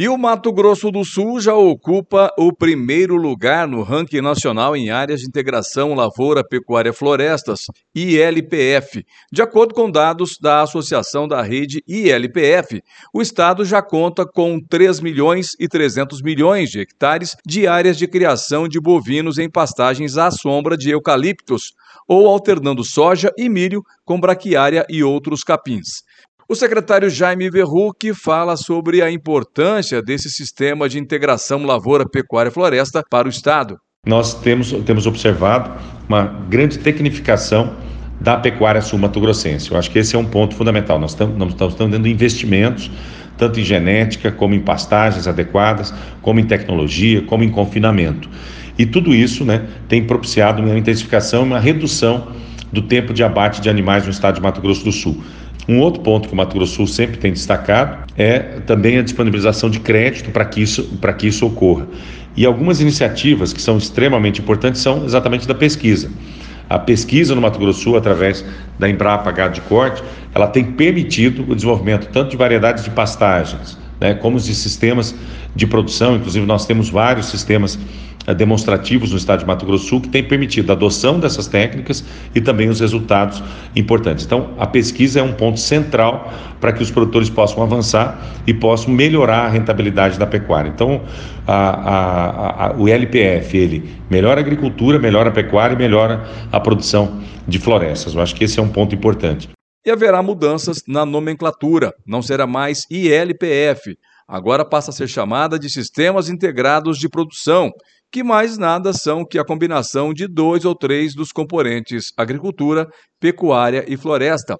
E o Mato Grosso do Sul já ocupa o primeiro lugar no ranking nacional em áreas de integração lavoura, pecuária, florestas, ILPF. De acordo com dados da Associação da Rede ILPF, o estado já conta com 3 milhões e 300 milhões de hectares de áreas de criação de bovinos em pastagens à sombra de eucaliptos, ou alternando soja e milho com braquiária e outros capins. O secretário Jaime Verruc fala sobre a importância desse sistema de integração lavoura, pecuária e floresta para o Estado. Nós temos, temos observado uma grande tecnificação da pecuária sul-mato-grossense. Eu acho que esse é um ponto fundamental. Nós estamos, estamos dando investimentos tanto em genética, como em pastagens adequadas, como em tecnologia, como em confinamento. E tudo isso né, tem propiciado uma intensificação e uma redução do tempo de abate de animais no estado de Mato Grosso do Sul. Um outro ponto que o Mato Grosso Sul sempre tem destacado é também a disponibilização de crédito para que isso, para que isso ocorra. E algumas iniciativas que são extremamente importantes são exatamente da pesquisa. A pesquisa no Mato Grosso Sul, através da Embrapa Gado de Corte, ela tem permitido o desenvolvimento tanto de variedades de pastagens, né, como de sistemas de produção. Inclusive, nós temos vários sistemas demonstrativos no estado de Mato Grosso do Sul que têm permitido a adoção dessas técnicas e também os resultados importantes. Então, a pesquisa é um ponto central para que os produtores possam avançar e possam melhorar a rentabilidade da pecuária. Então, a, a, a, o LPF, ele melhora a agricultura, melhora a pecuária e melhora a produção de florestas. Eu acho que esse é um ponto importante. E haverá mudanças na nomenclatura, não será mais ILPF, agora passa a ser chamada de Sistemas Integrados de Produção que mais nada são que a combinação de dois ou três dos componentes agricultura, pecuária e floresta.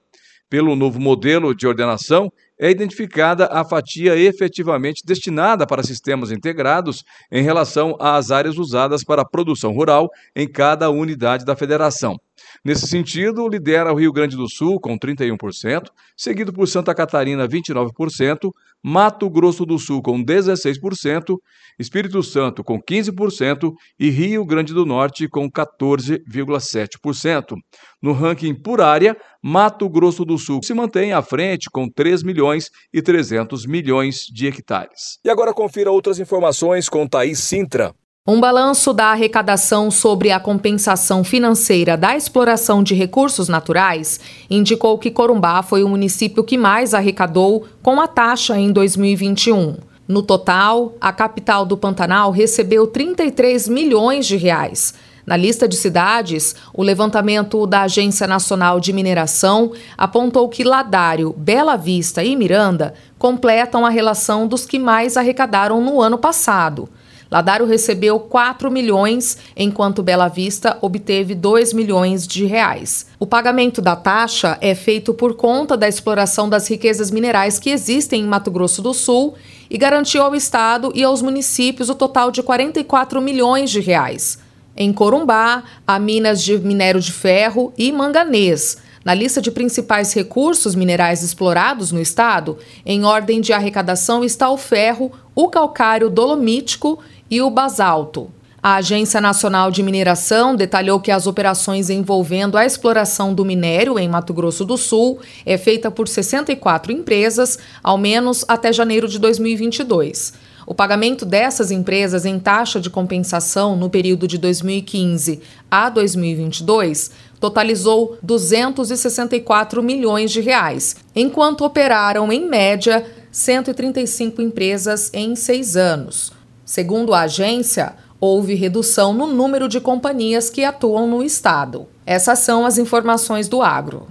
Pelo novo modelo de ordenação, é identificada a fatia efetivamente destinada para sistemas integrados em relação às áreas usadas para a produção rural em cada unidade da federação. Nesse sentido, lidera o Rio Grande do Sul com 31%, seguido por Santa Catarina 29%, Mato Grosso do Sul com 16%, Espírito Santo com 15% e Rio Grande do Norte com 14,7%. No ranking por área, Mato Grosso do Sul se mantém à frente com 3 milhões e 300 milhões de hectares. E agora confira outras informações com Thaís Sintra. Um balanço da arrecadação sobre a compensação financeira da exploração de recursos naturais indicou que Corumbá foi o município que mais arrecadou com a taxa em 2021. No total, a capital do Pantanal recebeu 33 milhões de reais. Na lista de cidades, o levantamento da Agência Nacional de Mineração apontou que Ladário, Bela Vista e Miranda completam a relação dos que mais arrecadaram no ano passado. Ladário recebeu 4 milhões, enquanto Bela Vista obteve 2 milhões de reais. O pagamento da taxa é feito por conta da exploração das riquezas minerais que existem em Mato Grosso do Sul e garantiu ao Estado e aos municípios o total de 44 milhões de reais. Em Corumbá, há minas de minério de ferro e manganês. Na lista de principais recursos minerais explorados no estado, em ordem de arrecadação está o ferro, o calcário dolomítico e o basalto. A Agência Nacional de Mineração detalhou que as operações envolvendo a exploração do minério em Mato Grosso do Sul é feita por 64 empresas, ao menos até janeiro de 2022. O pagamento dessas empresas em taxa de compensação no período de 2015 a 2022 totalizou 264 milhões de reais, enquanto operaram em média 135 empresas em seis anos. Segundo a agência, houve redução no número de companhias que atuam no estado. Essas são as informações do agro.